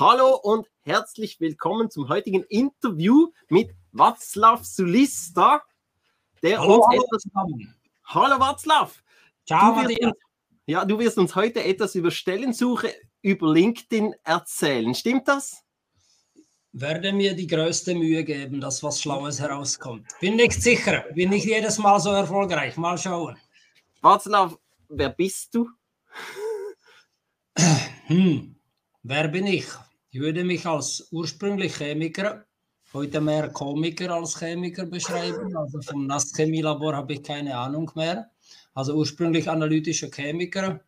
Hallo und herzlich willkommen zum heutigen Interview mit Václav Sulista, der Hallo, uns hallo etwas. Hallo Václav! Ciao, Du wirst uns, ja, du wirst uns heute etwas über Stellensuche über LinkedIn erzählen. Stimmt das? Werde mir die größte Mühe geben, dass was Schlaues herauskommt. Bin nicht sicher. Bin nicht jedes Mal so erfolgreich. Mal schauen. Václav, wer bist du? Hm. Wer bin ich? Ich würde mich als ursprünglich Chemiker, heute mehr Komiker als Chemiker beschreiben. Also vom Nasschemielabor habe ich keine Ahnung mehr. Also ursprünglich analytischer Chemiker,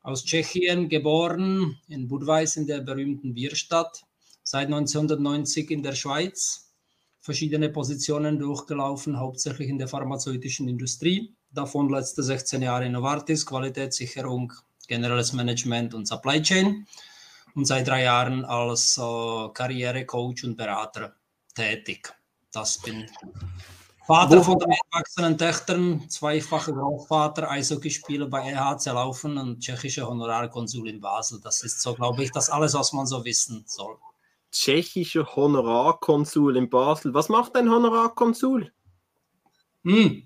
aus Tschechien geboren, in Budweis in der berühmten Bierstadt, seit 1990 in der Schweiz, verschiedene Positionen durchgelaufen, hauptsächlich in der pharmazeutischen Industrie, davon letzte 16 Jahre Novartis, Qualitätssicherung, generelles Management und Supply Chain und seit drei Jahren als äh, Karrierecoach und Berater tätig. Das bin. Vater Wo- von drei erwachsenen Töchtern, zweifacher Großvater, Eishockeyspieler bei EHC Laufen und tschechischer Honorarkonsul in Basel. Das ist so, glaube ich, das alles, was man so wissen soll. Tschechischer Honorarkonsul in Basel. Was macht ein Honorarkonsul? Hm.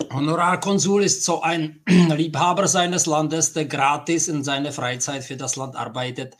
Honorarkonsul ist so ein Liebhaber seines Landes, der gratis in seiner Freizeit für das Land arbeitet.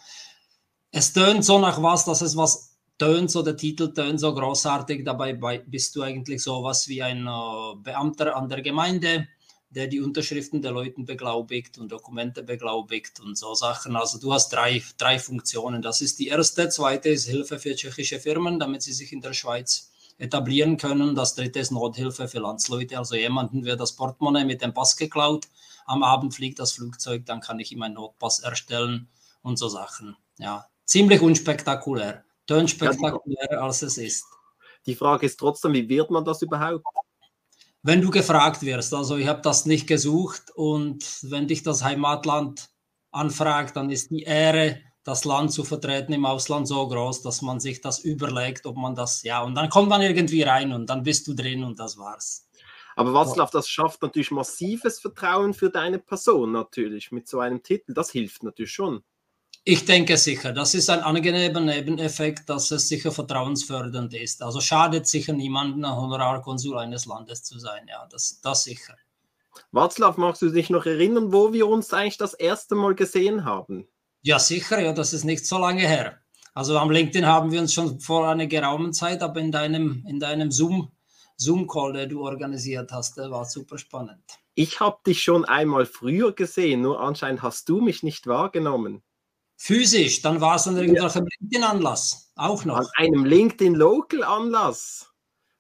Es tönt so nach was, dass es was tönt, so der Titel tönt so großartig. Dabei bei- bist du eigentlich sowas wie ein äh, Beamter an der Gemeinde, der die Unterschriften der Leuten beglaubigt und Dokumente beglaubigt und so Sachen. Also du hast drei, drei Funktionen. Das ist die erste. Zweite ist Hilfe für tschechische Firmen, damit sie sich in der Schweiz etablieren können. Das dritte ist Nothilfe für Landsleute. Also jemanden wird das Portemonnaie mit dem Pass geklaut. Am Abend fliegt das Flugzeug, dann kann ich ihm einen Notpass erstellen und so Sachen. Ja, ziemlich unspektakulär. Tönt spektakulärer als es ist. Die Frage ist trotzdem, wie wird man das überhaupt? Wenn du gefragt wirst, also ich habe das nicht gesucht und wenn dich das Heimatland anfragt, dann ist die Ehre, das Land zu vertreten im Ausland so groß, dass man sich das überlegt, ob man das, ja, und dann kommt man irgendwie rein und dann bist du drin und das war's. Aber Václav, das schafft natürlich massives Vertrauen für deine Person natürlich mit so einem Titel. Das hilft natürlich schon. Ich denke sicher, das ist ein angenehmer Nebeneffekt, dass es sicher vertrauensfördernd ist. Also schadet sicher niemandem, ein Honorarkonsul eines Landes zu sein. Ja, das, das sicher. Václav, magst du dich noch erinnern, wo wir uns eigentlich das erste Mal gesehen haben? Ja, sicher, ja, das ist nicht so lange her. Also am LinkedIn haben wir uns schon vor einer geraumen Zeit, aber in deinem, in deinem Zoom, Zoom-Call, der du organisiert hast, der war super spannend. Ich habe dich schon einmal früher gesehen, nur anscheinend hast du mich nicht wahrgenommen. Physisch, dann war es an irgendwelchem LinkedIn-Anlass, auch noch. An einem LinkedIn Local Anlass.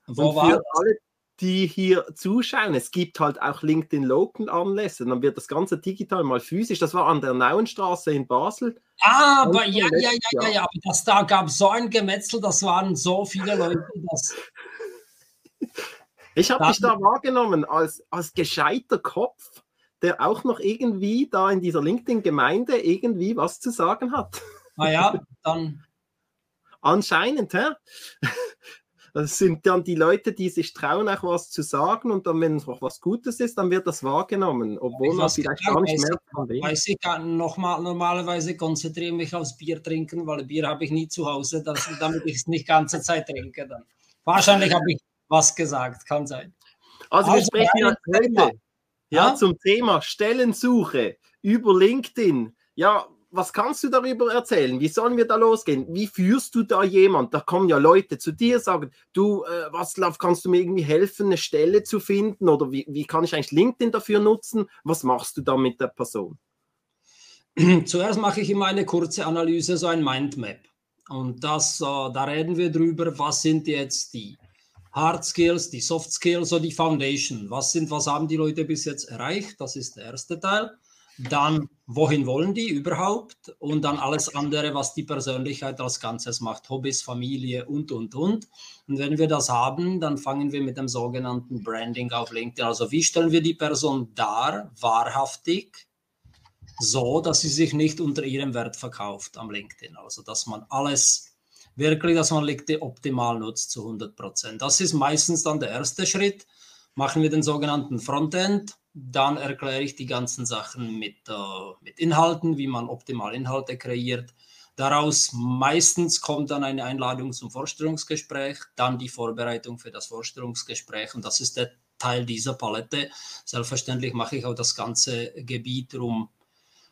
Wo war alle, die hier zuschauen, es gibt halt auch LinkedIn Local Anlässe. Dann wird das Ganze digital mal physisch. Das war an der Nauenstraße in Basel. Ah, aber ja, ja, ja, ja, ja, aber das, da gab so ein Gemetzel, das waren so viele Leute, das, Ich habe dich da wahrgenommen als, als gescheiter Kopf, der auch noch irgendwie da in dieser LinkedIn-Gemeinde irgendwie was zu sagen hat. naja, dann, Anscheinend, hä? Das sind dann die Leute, die sich trauen, auch was zu sagen und dann, wenn es auch was Gutes ist, dann wird das wahrgenommen, obwohl ich man vielleicht gar nicht weiß merkt, weiß ich gar noch mal, normalerweise konzentriere ich mich aufs Bier trinken, weil Bier habe ich nie zu Hause, das, damit ich es nicht ganze Zeit trinke. Dann. Wahrscheinlich habe ich was gesagt, kann sein. Also wir Also, sprechen ins Thema. heute ja, Ja? zum Thema Stellensuche über LinkedIn. Ja, was kannst du darüber erzählen? Wie sollen wir da losgehen? Wie führst du da jemand? Da kommen ja Leute zu dir, sagen, du, äh, Václav, kannst du mir irgendwie helfen, eine Stelle zu finden? Oder wie, wie kann ich eigentlich LinkedIn dafür nutzen? Was machst du da mit der Person? Zuerst mache ich immer eine kurze Analyse, so ein Mindmap. Und das, äh, da reden wir drüber, was sind jetzt die Hard Skills, die Soft Skills, so die Foundation. Was sind, was haben die Leute bis jetzt erreicht? Das ist der erste Teil. Dann, wohin wollen die überhaupt? Und dann alles andere, was die Persönlichkeit als Ganzes macht. Hobbys, Familie und, und, und. Und wenn wir das haben, dann fangen wir mit dem sogenannten Branding auf LinkedIn. Also wie stellen wir die Person dar, wahrhaftig, so, dass sie sich nicht unter ihrem Wert verkauft am LinkedIn. Also, dass man alles wirklich, dass man LinkedIn optimal nutzt zu 100 Prozent. Das ist meistens dann der erste Schritt. Machen wir den sogenannten Frontend. Dann erkläre ich die ganzen Sachen mit, äh, mit Inhalten, wie man optimal Inhalte kreiert. Daraus meistens kommt dann eine Einladung zum Vorstellungsgespräch, dann die Vorbereitung für das Vorstellungsgespräch und das ist der Teil dieser Palette. Selbstverständlich mache ich auch das ganze Gebiet rum.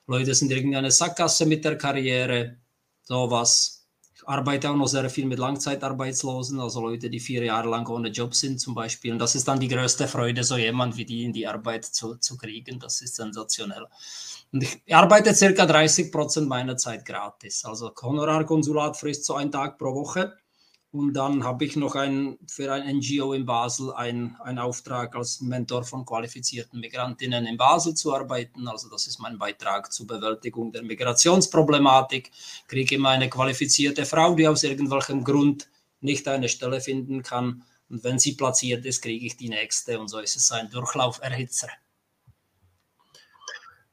Leute sind irgendwie eine Sackgasse mit der Karriere, sowas arbeite auch noch sehr viel mit Langzeitarbeitslosen, also Leute, die vier Jahre lang ohne Job sind zum Beispiel. Und das ist dann die größte Freude, so jemand wie die in die Arbeit zu, zu kriegen. Das ist sensationell. Und ich arbeite circa 30 Prozent meiner Zeit gratis. Also Honorarkonsulat frisst so einen Tag pro Woche. Und dann habe ich noch ein, für ein NGO in Basel einen Auftrag als Mentor von qualifizierten Migrantinnen in Basel zu arbeiten. Also das ist mein Beitrag zur Bewältigung der Migrationsproblematik. Kriege immer eine qualifizierte Frau, die aus irgendwelchem Grund nicht eine Stelle finden kann. Und wenn sie platziert ist, kriege ich die nächste. Und so ist es ein Durchlauferhitzer.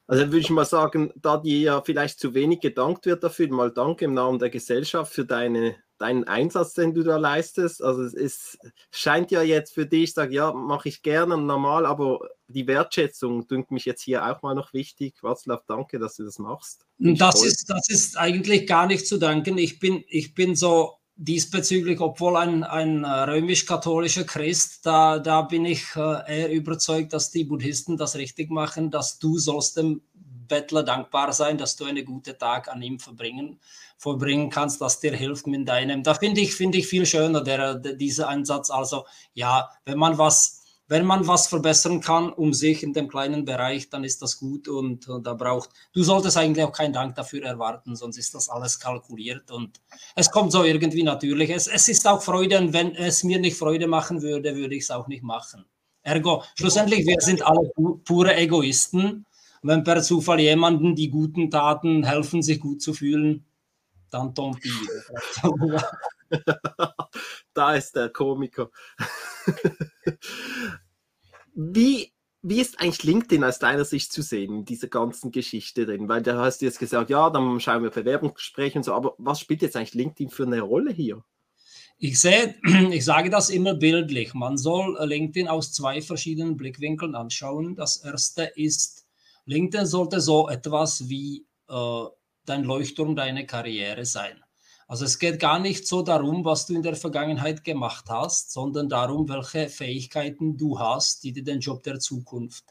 Also würde ich mal sagen, da dir ja vielleicht zu wenig gedankt wird dafür, mal danke im Namen der Gesellschaft für deine deinen Einsatz, den du da leistest. Also es ist, scheint ja jetzt für dich, ich sage ja, mache ich gerne normal, aber die Wertschätzung dünkt mich jetzt hier auch mal noch wichtig. Václav, danke, dass du das machst. Das ist, das ist eigentlich gar nicht zu danken. Ich bin, ich bin so diesbezüglich, obwohl ein, ein römisch-katholischer Christ, da, da bin ich äh, eher überzeugt, dass die Buddhisten das richtig machen, dass du sollst dem Bettler dankbar sein, dass du einen guten Tag an ihm verbringen vollbringen kannst, das dir hilft mit deinem. Da finde ich, finde ich viel schöner, der, der, dieser Einsatz. Also ja, wenn man was, wenn man was verbessern kann um sich in dem kleinen Bereich, dann ist das gut und, und da braucht, du solltest eigentlich auch keinen Dank dafür erwarten, sonst ist das alles kalkuliert und es kommt so irgendwie natürlich. Es, es ist auch Freude und wenn es mir nicht Freude machen würde, würde ich es auch nicht machen. Ergo, schlussendlich, wir sind alle pu pure Egoisten. Wenn per Zufall jemanden die guten Taten helfen, sich gut zu fühlen, dann Tom da ist der Komiker. wie, wie ist eigentlich LinkedIn aus deiner Sicht zu sehen in dieser ganzen Geschichte drin? Weil da hast du jetzt gesagt, ja, dann schauen wir Bewerbungsgespräche und so, aber was spielt jetzt eigentlich LinkedIn für eine Rolle hier? Ich sehe, ich sage das immer bildlich. Man soll LinkedIn aus zwei verschiedenen Blickwinkeln anschauen. Das erste ist, LinkedIn sollte so etwas wie äh, dein Leuchtturm, deine Karriere sein. Also es geht gar nicht so darum, was du in der Vergangenheit gemacht hast, sondern darum, welche Fähigkeiten du hast, die dir den Job der Zukunft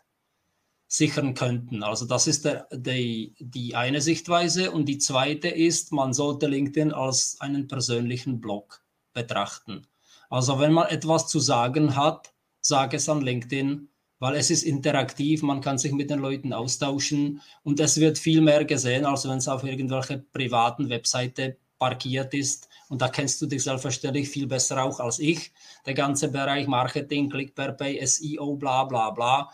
sichern könnten. Also das ist der, die, die eine Sichtweise. Und die zweite ist, man sollte LinkedIn als einen persönlichen Blog betrachten. Also wenn man etwas zu sagen hat, sage es an LinkedIn weil es ist interaktiv, man kann sich mit den Leuten austauschen und es wird viel mehr gesehen, als wenn es auf irgendwelche privaten Webseite parkiert ist. Und da kennst du dich selbstverständlich viel besser auch als ich. Der ganze Bereich Marketing, Click per Pay, SEO, bla bla bla.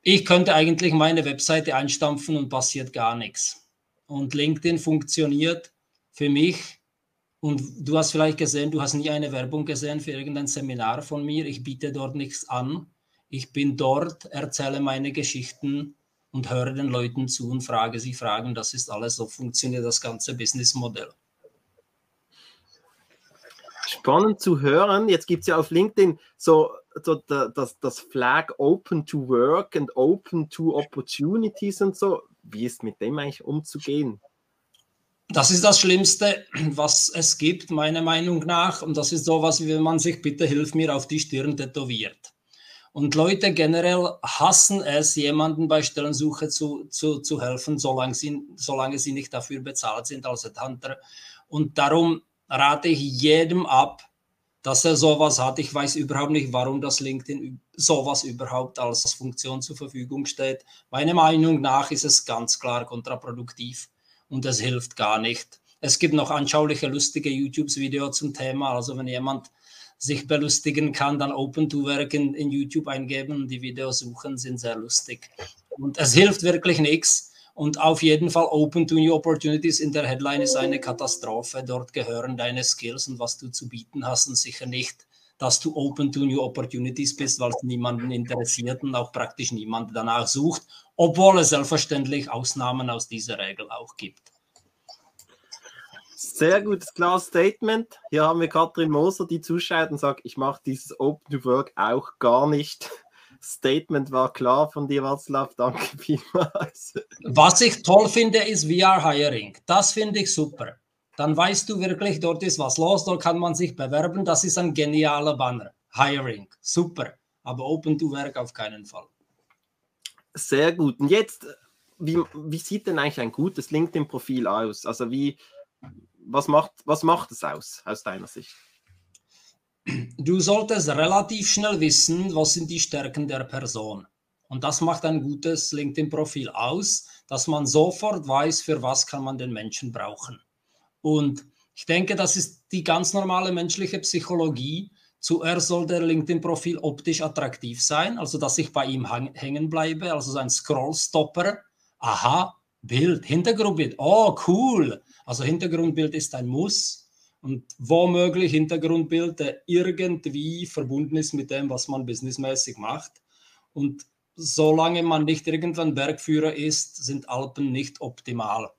Ich könnte eigentlich meine Webseite einstampfen und passiert gar nichts. Und LinkedIn funktioniert für mich. Und du hast vielleicht gesehen, du hast nie eine Werbung gesehen für irgendein Seminar von mir. Ich biete dort nichts an ich bin dort, erzähle meine Geschichten und höre den Leuten zu und frage sie Fragen. Das ist alles, so funktioniert das ganze Businessmodell. Spannend zu hören. Jetzt gibt es ja auf LinkedIn so, so das, das Flag Open to Work and Open to Opportunities und so. Wie ist mit dem eigentlich umzugehen? Das ist das Schlimmste, was es gibt, meiner Meinung nach. Und das ist sowas, wie wenn man sich bitte hilf mir auf die Stirn tätowiert. Und Leute generell hassen es, jemanden bei Stellensuche zu, zu, zu helfen, solange sie, solange sie nicht dafür bezahlt sind als Headhunter. Und darum rate ich jedem ab, dass er sowas hat. Ich weiß überhaupt nicht, warum das LinkedIn sowas überhaupt als Funktion zur Verfügung steht. Meiner Meinung nach ist es ganz klar kontraproduktiv und es hilft gar nicht. Es gibt noch anschauliche, lustige YouTube-Videos zum Thema. Also wenn jemand sich belustigen kann, dann Open to Work in, in YouTube eingeben und die Videos suchen, sind sehr lustig. Und es hilft wirklich nichts. Und auf jeden Fall Open to New Opportunities in der Headline ist eine Katastrophe. Dort gehören deine Skills und was du zu bieten hast und sicher nicht, dass du Open to New Opportunities bist, weil es niemanden interessiert und auch praktisch niemand danach sucht, obwohl es selbstverständlich Ausnahmen aus dieser Regel auch gibt. Sehr gutes, klares Statement. Hier haben wir Katrin Moser, die zuschaut und sagt, ich mache dieses Open to Work auch gar nicht. Statement war klar von dir, Václav. Danke vielmals. Was ich toll finde, ist VR Hiring. Das finde ich super. Dann weißt du wirklich, dort ist was los, dort kann man sich bewerben. Das ist ein genialer Banner. Hiring. Super. Aber Open to Work auf keinen Fall. Sehr gut. Und jetzt, wie, wie sieht denn eigentlich ein gutes LinkedIn-Profil aus? Also wie, was macht, was macht es aus, aus deiner Sicht? Du solltest relativ schnell wissen, was sind die Stärken der Person. Und das macht ein gutes LinkedIn-Profil aus, dass man sofort weiß, für was kann man den Menschen brauchen. Und ich denke, das ist die ganz normale menschliche Psychologie. Zuerst soll der LinkedIn-Profil optisch attraktiv sein, also dass ich bei ihm hängen bleibe, also so ein Scrollstopper. Aha, Bild, Hintergrundbild. Oh, cool. Also Hintergrundbild ist ein Muss und womöglich Hintergrundbild, der irgendwie verbunden ist mit dem, was man businessmäßig macht. Und solange man nicht irgendwann Bergführer ist, sind Alpen nicht optimal.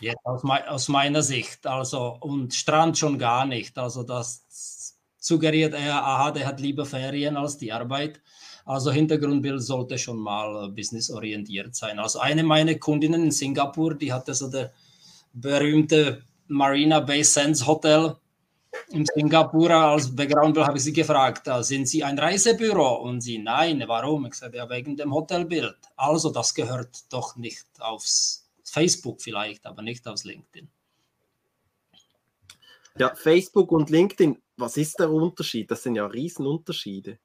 Jetzt aus, me aus meiner Sicht. Also, und Strand schon gar nicht. Also, das suggeriert er, aha, der hat lieber Ferien als die Arbeit. Also Hintergrundbild sollte schon mal businessorientiert sein. Also eine meiner Kundinnen in Singapur, die hatte so der berühmte Marina Bay Sands Hotel in Singapur als Backgroundbild habe ich sie gefragt, sind Sie ein Reisebüro? Und sie, nein, warum? Ich sagte, ja, wegen dem Hotelbild. Also, das gehört doch nicht aufs Facebook vielleicht, aber nicht aufs LinkedIn. Ja, Facebook und LinkedIn, was ist der Unterschied? Das sind ja Riesenunterschiede.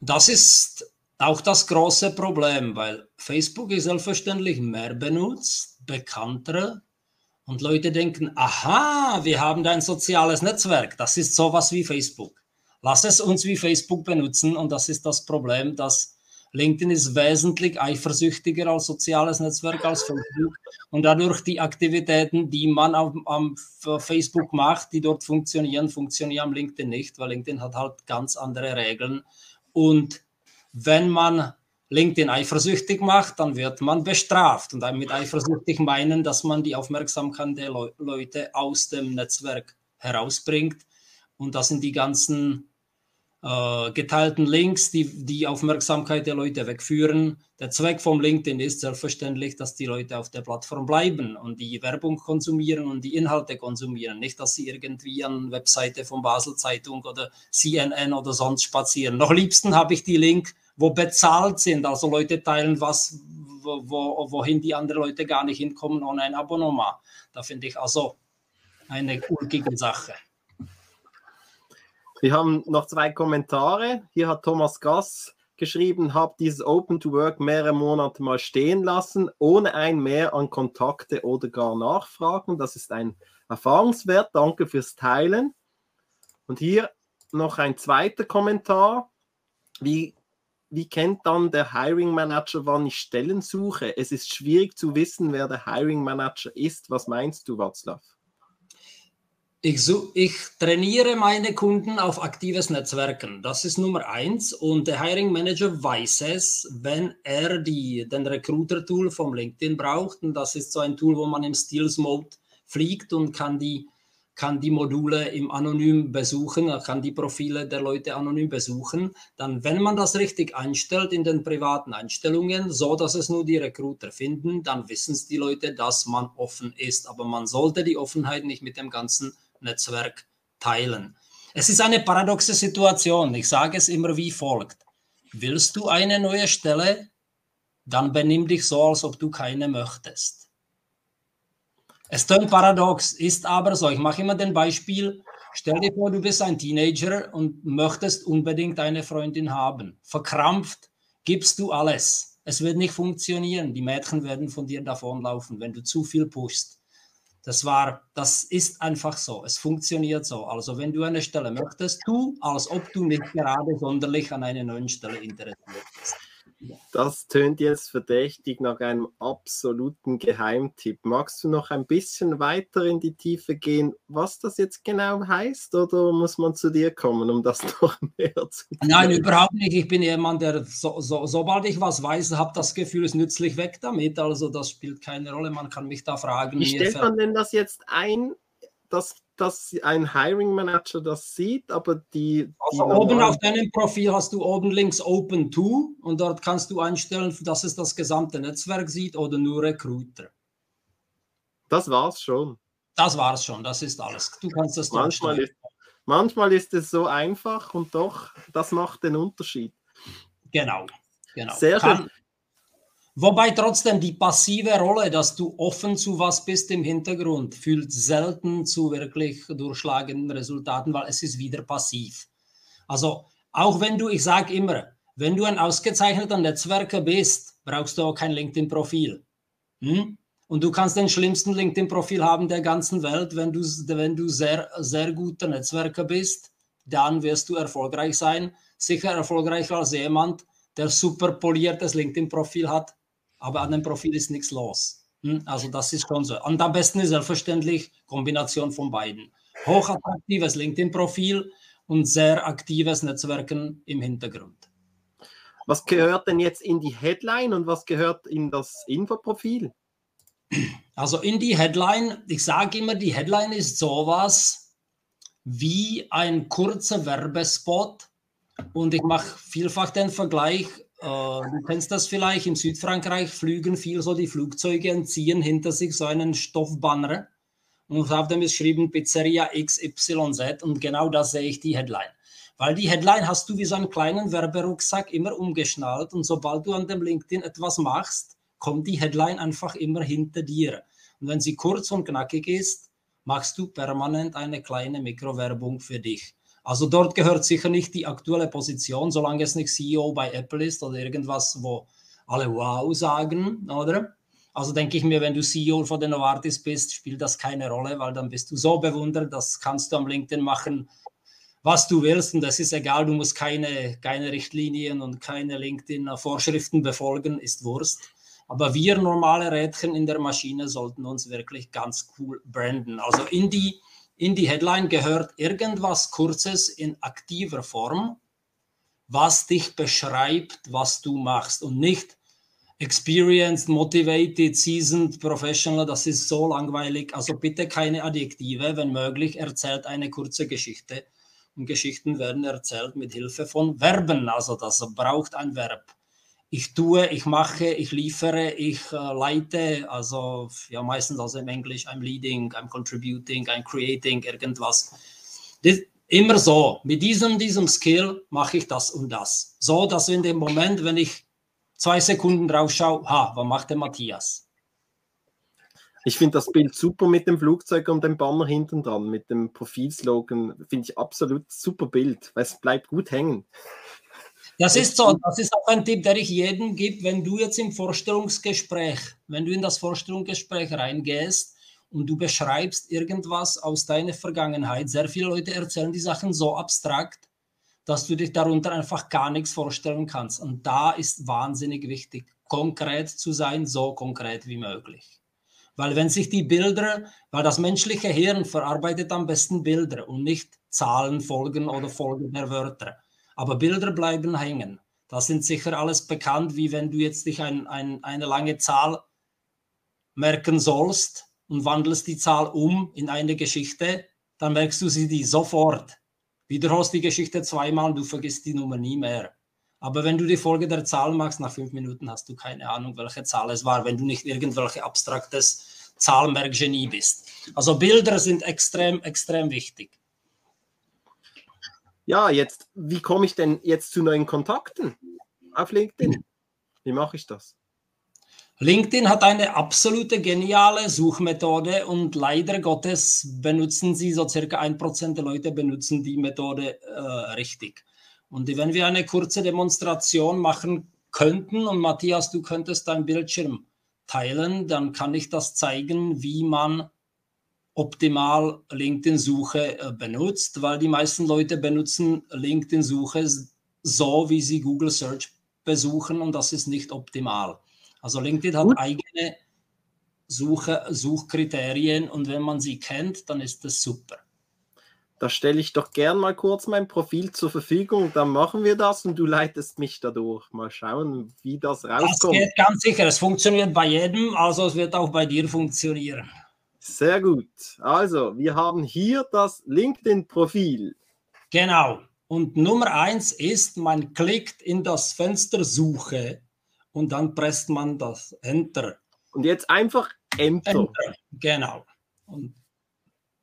Das ist auch das große Problem, weil Facebook ist selbstverständlich mehr benutzt, bekannter und Leute denken, aha, wir haben ein soziales Netzwerk, das ist sowas wie Facebook. Lass es uns wie Facebook benutzen und das ist das Problem, dass LinkedIn ist wesentlich eifersüchtiger als soziales Netzwerk als Facebook. Und dadurch die Aktivitäten, die man auf, am Facebook macht, die dort funktionieren, funktionieren am LinkedIn nicht, weil LinkedIn hat halt ganz andere Regeln. Und wenn man LinkedIn eifersüchtig macht, dann wird man bestraft. Und damit eifersüchtig meinen, dass man die Aufmerksamkeit der Le Leute aus dem Netzwerk herausbringt. Und das sind die ganzen äh, geteilten Links, die die Aufmerksamkeit der Leute wegführen. Der Zweck vom LinkedIn ist selbstverständlich, dass die Leute auf der Plattform bleiben und die Werbung konsumieren und die Inhalte konsumieren. Nicht, dass sie irgendwie an Webseite von Basel Zeitung oder CNN oder sonst spazieren. Noch liebsten habe ich die Link, wo bezahlt sind, also Leute teilen was, wo, wo, wohin die anderen Leute gar nicht hinkommen ohne ein Abonnement. Da finde ich also eine ulkige Sache. Wir haben noch zwei Kommentare. Hier hat Thomas Gass geschrieben, habe dieses Open to Work mehrere Monate mal stehen lassen, ohne ein Mehr an Kontakte oder gar Nachfragen. Das ist ein Erfahrungswert. Danke fürs Teilen. Und hier noch ein zweiter Kommentar. Wie, wie kennt dann der Hiring Manager, wann ich Stellen suche? Es ist schwierig zu wissen, wer der Hiring Manager ist. Was meinst du, Václav? Ich, so, ich trainiere meine Kunden auf aktives Netzwerken. Das ist Nummer eins. Und der Hiring Manager weiß es, wenn er die, den Recruiter-Tool vom LinkedIn braucht. Und das ist so ein Tool, wo man im Steals Mode fliegt und kann die, kann die Module im Anonym besuchen, kann die Profile der Leute anonym besuchen. Dann, wenn man das richtig einstellt in den privaten Einstellungen, so dass es nur die Recruiter finden, dann wissen es die Leute, dass man offen ist. Aber man sollte die Offenheit nicht mit dem ganzen Netzwerk teilen. Es ist eine paradoxe Situation. Ich sage es immer wie folgt. Willst du eine neue Stelle, dann benimm dich so, als ob du keine möchtest. Es klingt paradox, ist aber so. Ich mache immer den Beispiel. Stell dir vor, du bist ein Teenager und möchtest unbedingt eine Freundin haben. Verkrampft gibst du alles. Es wird nicht funktionieren. Die Mädchen werden von dir davonlaufen, wenn du zu viel pushst. Das war, das ist einfach so. Es funktioniert so. Also wenn du eine Stelle möchtest, tu, als ob du nicht gerade sonderlich an einer neuen Stelle interessiert bist. Das tönt jetzt verdächtig nach einem absoluten Geheimtipp. Magst du noch ein bisschen weiter in die Tiefe gehen, was das jetzt genau heißt, oder muss man zu dir kommen, um das noch mehr zu tun? Nein, überhaupt nicht. Ich bin jemand, der, so, so, sobald ich was weiß, habe das Gefühl, es nützlich weg damit. Also das spielt keine Rolle. Man kann mich da fragen. Wie stellt man denn das jetzt ein, dass dass ein Hiring Manager das sieht, aber die. die also oben auf deinem Profil hast du oben links Open To und dort kannst du einstellen, dass es das gesamte Netzwerk sieht oder nur Recruiter. Das war's schon. Das war's schon, das ist alles. Du kannst das manchmal ist, manchmal ist es so einfach und doch, das macht den Unterschied. Genau, genau. Sehr Kann, schön. Wobei trotzdem die passive Rolle, dass du offen zu was bist im Hintergrund, führt selten zu wirklich durchschlagenden Resultaten, weil es ist wieder passiv. Also auch wenn du, ich sage immer, wenn du ein ausgezeichneter Netzwerker bist, brauchst du auch kein LinkedIn-Profil. Hm? Und du kannst den schlimmsten LinkedIn-Profil haben der ganzen Welt, wenn du, wenn du sehr, sehr guter Netzwerker bist, dann wirst du erfolgreich sein. Sicher erfolgreicher als jemand, der super poliertes LinkedIn-Profil hat, aber an dem Profil ist nichts los. Hm? Also das ist schon so. Und am besten ist selbstverständlich Kombination von beiden. Hochattraktives LinkedIn-Profil und sehr aktives Netzwerken im Hintergrund. Was gehört denn jetzt in die Headline und was gehört in das Infoprofil? Also in die Headline, ich sage immer, die Headline ist sowas wie ein kurzer Werbespot. Und ich mache vielfach den Vergleich, du kennst das vielleicht, in Südfrankreich flügen viel so die Flugzeuge und ziehen hinter sich so einen Stoffbanner. Und auf dem ist geschrieben Pizzeria XYZ und genau das sehe ich die Headline. Weil die Headline hast du wie so einen kleinen Werberucksack immer umgeschnallt und sobald du an dem LinkedIn etwas machst, kommt die Headline einfach immer hinter dir. Und wenn sie kurz und knackig ist, machst du permanent eine kleine Mikrowerbung für dich. Also dort gehört sicher nicht die aktuelle Position, solange es nicht CEO bei Apple ist oder irgendwas, wo alle Wow sagen, oder? Also denke ich mir, wenn du CEO von den Novartis bist, spielt das keine Rolle, weil dann bist du so bewundert, das kannst du am LinkedIn machen, was du willst und das ist egal, du musst keine, keine Richtlinien und keine LinkedIn-Vorschriften befolgen, ist Wurst. Aber wir normale Rädchen in der Maschine sollten uns wirklich ganz cool branden. Also in die in die Headline gehört irgendwas Kurzes in aktiver Form, was dich beschreibt, was du machst und nicht experienced, motivated, seasoned, professional, das ist so langweilig. Also bitte keine Adjektive, wenn möglich, erzählt eine kurze Geschichte. Und Geschichten werden erzählt mit Hilfe von Verben, also das braucht ein Verb ich tue, ich mache, ich liefere, ich äh, leite, also ja meistens also im Englisch, I'm leading, I'm contributing, I'm creating, irgendwas. Das, immer so, mit diesem, diesem Skill mache ich das und das. So, dass in dem Moment, wenn ich zwei Sekunden drauf schaue, ha, was macht der Matthias? Ich finde das Bild super mit dem Flugzeug und dem Banner hinten dran, mit dem Profilslogan, finde ich absolut super Bild, weil es bleibt gut hängen. Das ist so, das ist auch ein Tipp, der ich jedem gebe, wenn du jetzt im Vorstellungsgespräch, wenn du in das Vorstellungsgespräch reingehst und du beschreibst irgendwas aus deiner Vergangenheit, sehr viele Leute erzählen die Sachen so abstrakt, dass du dich darunter einfach gar nichts vorstellen kannst. Und da ist wahnsinnig wichtig, konkret zu sein, so konkret wie möglich. Weil wenn sich die Bilder, weil das menschliche Hirn verarbeitet am besten Bilder und nicht Zahlen, Folgen oder Folgen der Wörter. Aber Bilder bleiben hängen. Das sind sicher alles bekannt, wie wenn du jetzt dich ein, ein, eine lange Zahl merken sollst und wandelst die Zahl um in eine Geschichte, dann merkst du sie die sofort. Wiederholst die Geschichte zweimal, du vergisst die Nummer nie mehr. Aber wenn du die Folge der Zahl machst, nach fünf Minuten hast du keine Ahnung, welche Zahl es war, wenn du nicht irgendwelche abstraktes Zahlmerkgenie bist. Also Bilder sind extrem, extrem wichtig ja, jetzt, wie komme ich denn jetzt zu neuen Kontakten auf LinkedIn? Wie mache ich das? LinkedIn hat eine absolute geniale Suchmethode und leider Gottes benutzen sie so circa ein Prozent der Leute benutzen die Methode äh, richtig. Und wenn wir eine kurze Demonstration machen könnten und Matthias, du könntest deinen Bildschirm teilen, dann kann ich das zeigen, wie man optimal LinkedIn-Suche äh, benutzt, weil die meisten Leute benutzen LinkedIn-Suche so, wie sie Google Search besuchen und das ist nicht optimal. Also LinkedIn hat Gut. eigene Suche, Suchkriterien und wenn man sie kennt, dann ist das super. Da stelle ich doch gern mal kurz mein Profil zur Verfügung, dann machen wir das und du leitest mich dadurch. Mal schauen, wie das rauskommt. Das geht ganz sicher, es funktioniert bei jedem, also es wird auch bei dir funktionieren. Sehr gut. Also, wir haben hier das LinkedIn-Profil. Genau. Und Nummer eins ist, man klickt in das Fenster Suche und dann presst man das Enter. Und jetzt einfach Enter. Enter. Genau. Und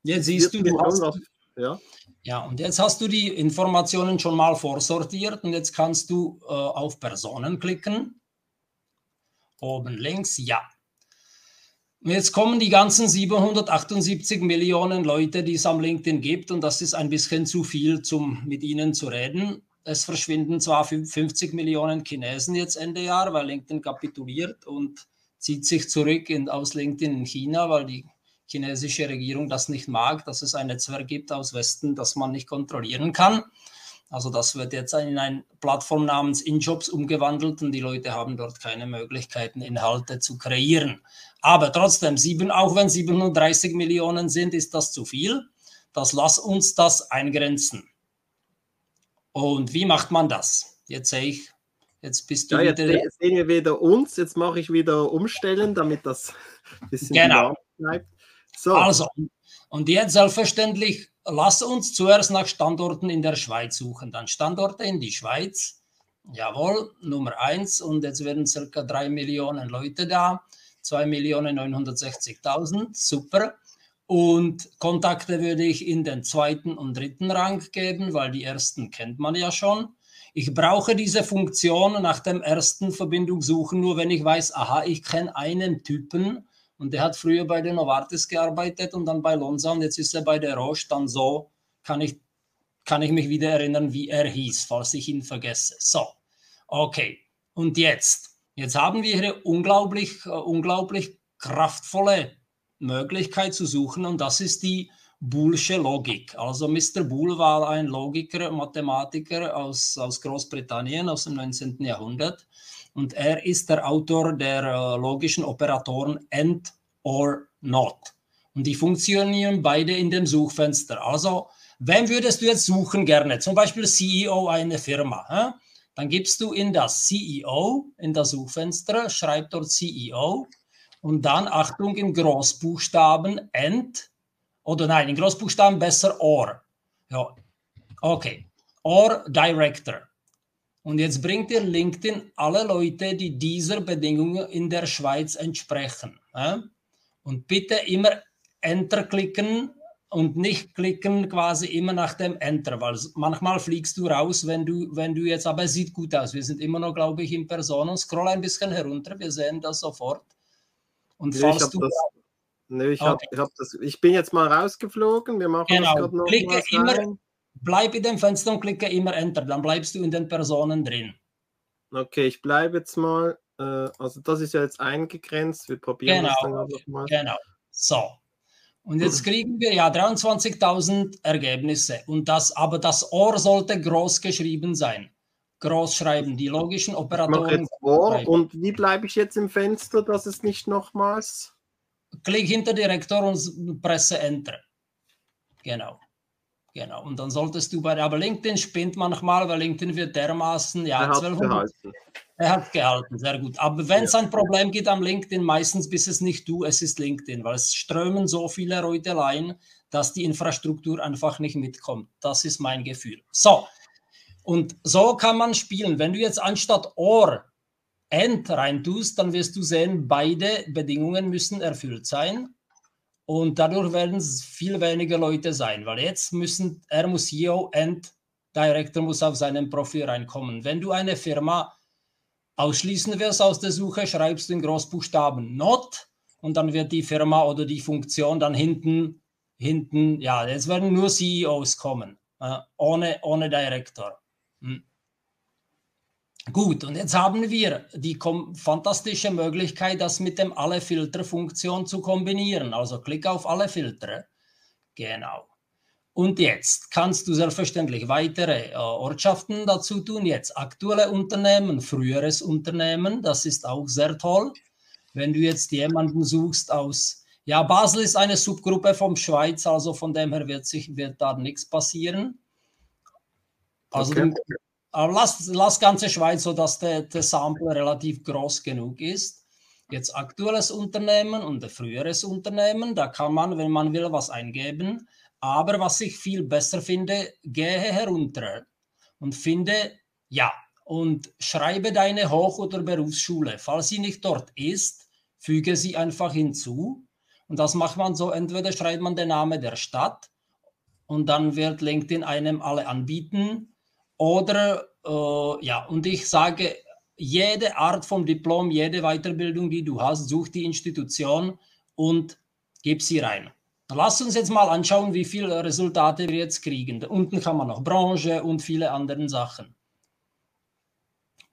jetzt siehst du, du hast, was, ja. ja, und jetzt hast du die Informationen schon mal vorsortiert und jetzt kannst du äh, auf Personen klicken. Oben links, ja. Jetzt kommen die ganzen 778 Millionen Leute, die es am LinkedIn gibt, und das ist ein bisschen zu viel, um mit ihnen zu reden. Es verschwinden zwar 50 Millionen Chinesen jetzt Ende Jahr, weil LinkedIn kapituliert und zieht sich zurück in, aus LinkedIn in China, weil die chinesische Regierung das nicht mag, dass es ein Netzwerk gibt aus Westen, das man nicht kontrollieren kann. Also das wird jetzt in eine Plattform namens InJobs umgewandelt und die Leute haben dort keine Möglichkeiten, Inhalte zu kreieren. Aber trotzdem, sieben, auch wenn 730 Millionen sind, ist das zu viel. Das lass uns das eingrenzen. Und wie macht man das? Jetzt sehe ich, jetzt bist du ja, jetzt wieder. Jetzt sehen wir wieder uns. Jetzt mache ich wieder umstellen, damit das ein bisschen genau. bleibt. So. Also, und jetzt selbstverständlich, lass uns zuerst nach Standorten in der Schweiz suchen. Dann Standorte in die Schweiz. Jawohl, Nummer eins. Und jetzt werden circa drei Millionen Leute da. 2.960.000, super. Und Kontakte würde ich in den zweiten und dritten Rang geben, weil die ersten kennt man ja schon. Ich brauche diese Funktion nach dem ersten Verbindung suchen, nur wenn ich weiß, aha, ich kenne einen Typen und der hat früher bei der Novartis gearbeitet und dann bei Lonza und jetzt ist er bei der Roche, dann so kann ich, kann ich mich wieder erinnern, wie er hieß, falls ich ihn vergesse. So, okay. Und jetzt, Jetzt haben wir hier unglaublich, äh, unglaublich kraftvolle Möglichkeit zu suchen und das ist die Boolsche Logik. Also Mr. Boole war ein Logiker, Mathematiker aus, aus Großbritannien aus dem 19. Jahrhundert und er ist der Autor der äh, logischen Operatoren AND or NOT. Und die funktionieren beide in dem Suchfenster. Also, wem würdest du jetzt suchen gerne? Zum Beispiel CEO einer Firma. Hä? Dann gibst du in das CEO, in das Suchfenster, schreib dort CEO und dann, Achtung, in Großbuchstaben End oder nein, in Großbuchstaben besser OR. Ja, okay. OR Director. Und jetzt bringt dir LinkedIn alle Leute, die dieser Bedingungen in der Schweiz entsprechen. Und bitte immer Enter klicken und nicht klicken quasi immer nach dem Enter, weil manchmal fliegst du raus, wenn du, wenn du jetzt, aber es sieht gut aus. Wir sind immer noch, glaube ich, in Person und scroll ein bisschen herunter, wir sehen das sofort. Und nee, falls du. Das, nee, ich, okay. hab, hab das, ich bin jetzt mal rausgeflogen, wir machen genau. noch klicke immer, bleib in dem Fenster und klicke immer Enter, dann bleibst du in den Personen drin. Okay, ich bleibe jetzt mal, äh, also das ist ja jetzt eingegrenzt, wir probieren genau, das dann okay. nochmal. Genau, so. Und jetzt kriegen wir ja 23.000 Ergebnisse. Und das, aber das Ohr sollte groß geschrieben sein. Groß schreiben, die logischen Operatoren. Ohr und wie bleibe ich jetzt im Fenster, dass es nicht nochmals. Klick hinter Direktor und presse Enter. Genau. Genau. Und dann solltest du bei, aber LinkedIn spinnt manchmal, weil LinkedIn wird dermaßen, ja, er hat 1200. Er hat gehalten, sehr gut. Aber wenn es ja. ein Problem gibt am LinkedIn, meistens bist es nicht du, es ist LinkedIn, weil es strömen so viele Leute rein, dass die Infrastruktur einfach nicht mitkommt. Das ist mein Gefühl. So. Und so kann man spielen. Wenn du jetzt anstatt Or End rein tust, dann wirst du sehen, beide Bedingungen müssen erfüllt sein. Und dadurch werden es viel weniger Leute sein, weil jetzt müssen, er muss CEO and Director muss auf seinem Profil reinkommen. Wenn du eine Firma ausschließen wirst aus der Suche, schreibst du in Großbuchstaben not und dann wird die Firma oder die Funktion dann hinten, hinten, ja, jetzt werden nur CEOs kommen, äh, ohne, ohne Director. Hm. Gut, und jetzt haben wir die fantastische Möglichkeit, das mit dem Alle-Filter-Funktion zu kombinieren. Also klick auf alle Filter. Genau. Und jetzt kannst du selbstverständlich weitere äh, Ortschaften dazu tun. Jetzt aktuelle Unternehmen, früheres Unternehmen, das ist auch sehr toll. Wenn du jetzt jemanden suchst aus, ja, Basel ist eine Subgruppe vom Schweiz, also von dem her wird, sich, wird da nichts passieren. Also okay. aber lass, lass ganze Schweiz, sodass der, der Sample relativ groß genug ist. jetzt aktuelles Unternehmen und früheres Unternehmen. Da kann man, wenn man will, was eingeben. Aber was ich viel besser finde, gehe herunter und finde, ja, und schreibe deine Hoch- oder Berufsschule. Falls sie nicht dort ist, füge sie einfach hinzu. Und das macht man so, entweder schreibt man den Namen der Stadt und dann wird LinkedIn einem alle anbieten. Oder, äh, ja, und ich sage, jede Art vom Diplom, jede Weiterbildung, die du hast, such die Institution und gib sie rein. Lass uns jetzt mal anschauen, wie viele Resultate wir jetzt kriegen. Da unten kann man noch Branche und viele andere Sachen.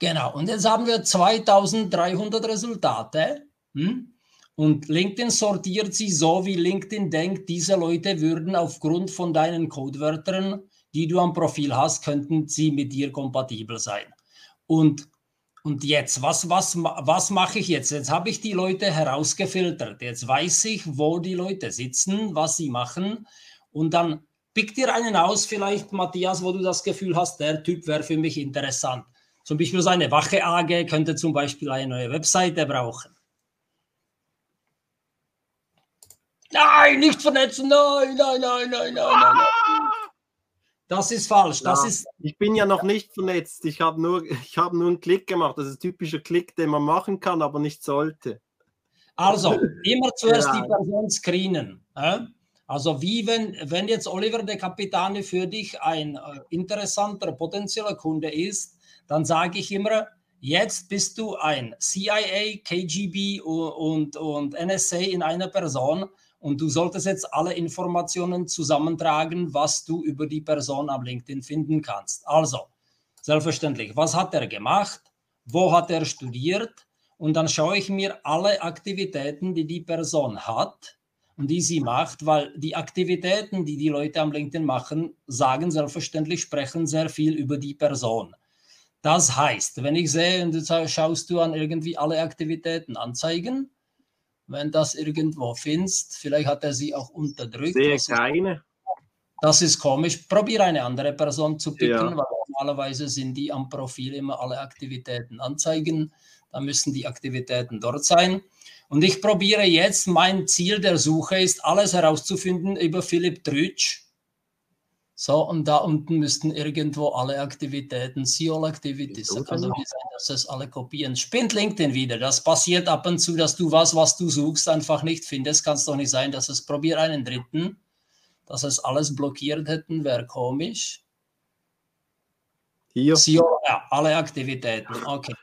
Genau, und jetzt haben wir 2300 Resultate. Hm? Und LinkedIn sortiert sie so, wie LinkedIn denkt, diese Leute würden aufgrund von deinen Codewörtern, die du am Profil hast, könnten sie mit dir kompatibel sein. Und, und jetzt, was, was, was mache ich jetzt? Jetzt habe ich die Leute herausgefiltert. Jetzt weiß ich, wo die Leute sitzen, was sie machen. Und dann pick dir einen aus, vielleicht Matthias, wo du das Gefühl hast, der Typ wäre für mich interessant. Zum Beispiel so eine Wache AG könnte zum Beispiel eine neue Webseite brauchen. Nein, nicht vernetzen. Nein, nein, nein, nein, nein, nein. Das ist falsch. Das ja, ist ich bin ja noch nicht vernetzt. Ich habe nur, hab nur einen Klick gemacht. Das ist ein typischer Klick, den man machen kann, aber nicht sollte. Also, immer zuerst ja. die Person screenen. Also, wie wenn, wenn jetzt Oliver de Capitane für dich ein äh, interessanter potenzieller Kunde ist, dann sage ich immer, Jetzt bist du ein CIA, KGB und, und NSA in einer Person und du solltest jetzt alle Informationen zusammentragen, was du über die Person am LinkedIn finden kannst. Also, selbstverständlich, was hat er gemacht? Wo hat er studiert? Und dann schaue ich mir alle Aktivitäten, die die Person hat und die sie macht, weil die Aktivitäten, die die Leute am LinkedIn machen, sagen selbstverständlich, sprechen sehr viel über die Person. Das heißt, wenn ich sehe und du schaust du an irgendwie alle Aktivitäten anzeigen, wenn das irgendwo findest. Vielleicht hat er sie auch unterdrückt. Sehe keine. Das ist komisch. Probiere eine andere Person zu picken, ja. weil normalerweise sind die am Profil immer alle Aktivitäten anzeigen. Da müssen die Aktivitäten dort sein. Und ich probiere jetzt, mein Ziel der Suche ist, alles herauszufinden über Philipp Trütsch so, und da unten müssten irgendwo alle Aktivitäten, SEO Activities, also wie sein, dass es alle kopieren. Spinnt LinkedIn wieder. Das passiert ab und zu, dass du was, was du suchst, einfach nicht findest. Kann es doch nicht sein, dass es probier einen dritten, dass es alles blockiert hätten, wäre komisch. Hier. SEO, ja, alle Aktivitäten. Okay.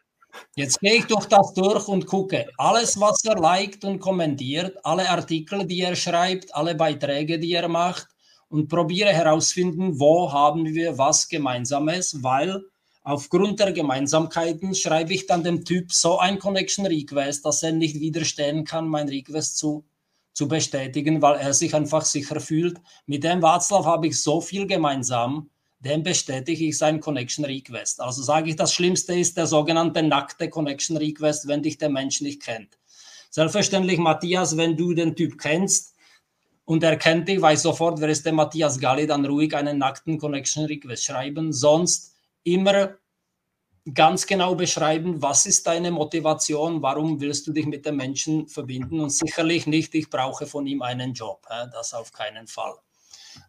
Jetzt gehe ich durch das durch und gucke. Alles, was er liked und kommentiert, alle Artikel, die er schreibt, alle Beiträge, die er macht, und probiere herausfinden, wo haben wir was Gemeinsames, weil aufgrund der Gemeinsamkeiten schreibe ich dann dem Typ so ein Connection Request, dass er nicht widerstehen kann, mein Request zu, zu bestätigen, weil er sich einfach sicher fühlt. Mit dem Václav habe ich so viel gemeinsam, dem bestätige ich sein Connection Request. Also sage ich, das Schlimmste ist der sogenannte nackte Connection Request, wenn dich der Mensch nicht kennt. Selbstverständlich, Matthias, wenn du den Typ kennst, und er kennt dich, weiß sofort, wer ist der Matthias Galli, dann ruhig einen nackten Connection Request schreiben. Sonst immer ganz genau beschreiben, was ist deine Motivation, warum willst du dich mit dem Menschen verbinden und sicherlich nicht, ich brauche von ihm einen Job, das auf keinen Fall.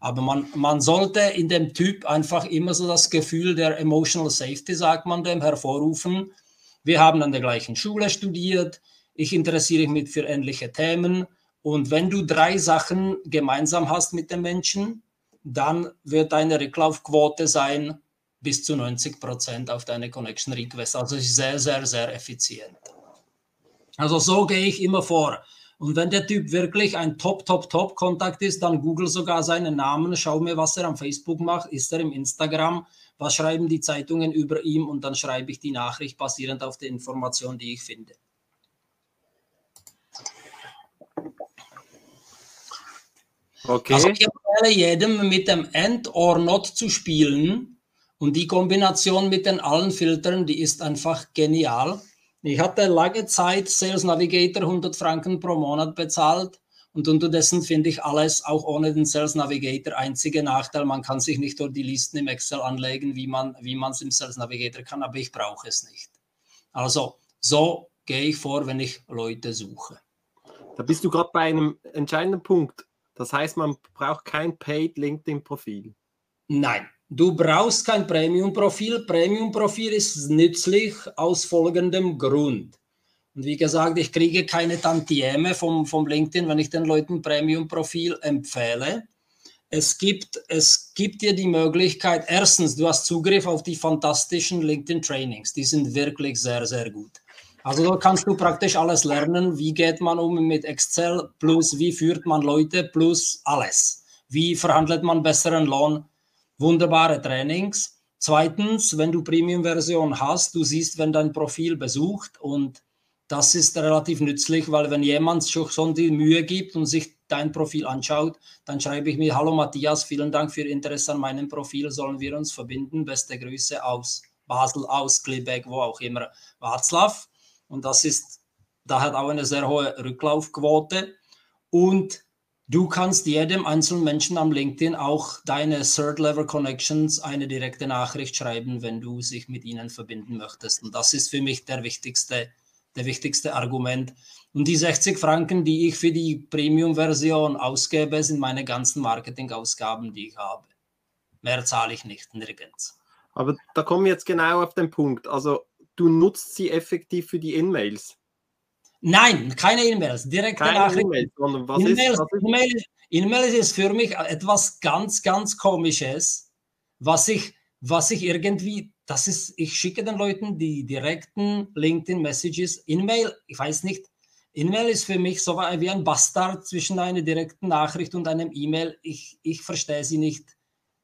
Aber man, man sollte in dem Typ einfach immer so das Gefühl der Emotional Safety, sagt man dem, hervorrufen. Wir haben an der gleichen Schule studiert, ich interessiere mich für ähnliche Themen, und wenn du drei Sachen gemeinsam hast mit den Menschen, dann wird deine Rücklaufquote sein bis zu 90 Prozent auf deine Connection Request. Also ist sehr, sehr, sehr effizient. Also so gehe ich immer vor. Und wenn der Typ wirklich ein Top, Top, Top Kontakt ist, dann google sogar seinen Namen, schau mir, was er am Facebook macht, ist er im Instagram, was schreiben die Zeitungen über ihn und dann schreibe ich die Nachricht basierend auf der Information, die ich finde. Okay. Also ich empfehle jedem mit dem End or Not zu spielen und die Kombination mit den allen Filtern, die ist einfach genial. Ich hatte lange Zeit Sales Navigator 100 Franken pro Monat bezahlt und unterdessen finde ich alles auch ohne den Sales Navigator. Einziger Nachteil, man kann sich nicht durch die Listen im Excel anlegen, wie man wie es im Sales Navigator kann, aber ich brauche es nicht. Also so gehe ich vor, wenn ich Leute suche. Da bist du gerade bei einem entscheidenden Punkt. Das heißt, man braucht kein Paid LinkedIn-Profil. Nein, du brauchst kein Premium-Profil. Premium-Profil ist nützlich aus folgendem Grund. Und wie gesagt, ich kriege keine Tantieme vom, vom LinkedIn, wenn ich den Leuten Premium-Profil empfehle. Es gibt, es gibt dir die Möglichkeit, erstens, du hast Zugriff auf die fantastischen LinkedIn-Trainings. Die sind wirklich sehr, sehr gut. Also da kannst du praktisch alles lernen. Wie geht man um mit Excel, plus wie führt man Leute, plus alles. Wie verhandelt man besseren Lohn? Wunderbare Trainings. Zweitens, wenn du Premium-Version hast, du siehst, wenn dein Profil besucht und das ist relativ nützlich, weil wenn jemand schon die Mühe gibt und sich dein Profil anschaut, dann schreibe ich mir, hallo Matthias, vielen Dank für Ihr Interesse an meinem Profil, sollen wir uns verbinden? Beste Grüße aus Basel, aus Klebeck, wo auch immer, Václav. Und das ist, da hat auch eine sehr hohe Rücklaufquote. Und du kannst jedem einzelnen Menschen am LinkedIn auch deine Third-Level-Connections eine direkte Nachricht schreiben, wenn du sich mit ihnen verbinden möchtest. Und das ist für mich der wichtigste, der wichtigste Argument. Und die 60 Franken, die ich für die Premium-Version ausgebe, sind meine ganzen Marketing-Ausgaben, die ich habe. Mehr zahle ich nicht, nirgends. Aber da kommen wir jetzt genau auf den Punkt. Also du nutzt sie effektiv für die In-Mails? Nein, keine E-Mails, direkte keine Nachrichten. E-Mails, sondern was E-Mails, ist, E-Mails, E-Mails ist für mich etwas ganz, ganz Komisches, was ich, was ich irgendwie, das ist, ich schicke den Leuten die direkten LinkedIn-Messages, E-Mail, ich weiß nicht, E-Mail ist für mich so wie ein Bastard zwischen einer direkten Nachricht und einem E-Mail. Ich, ich verstehe sie nicht.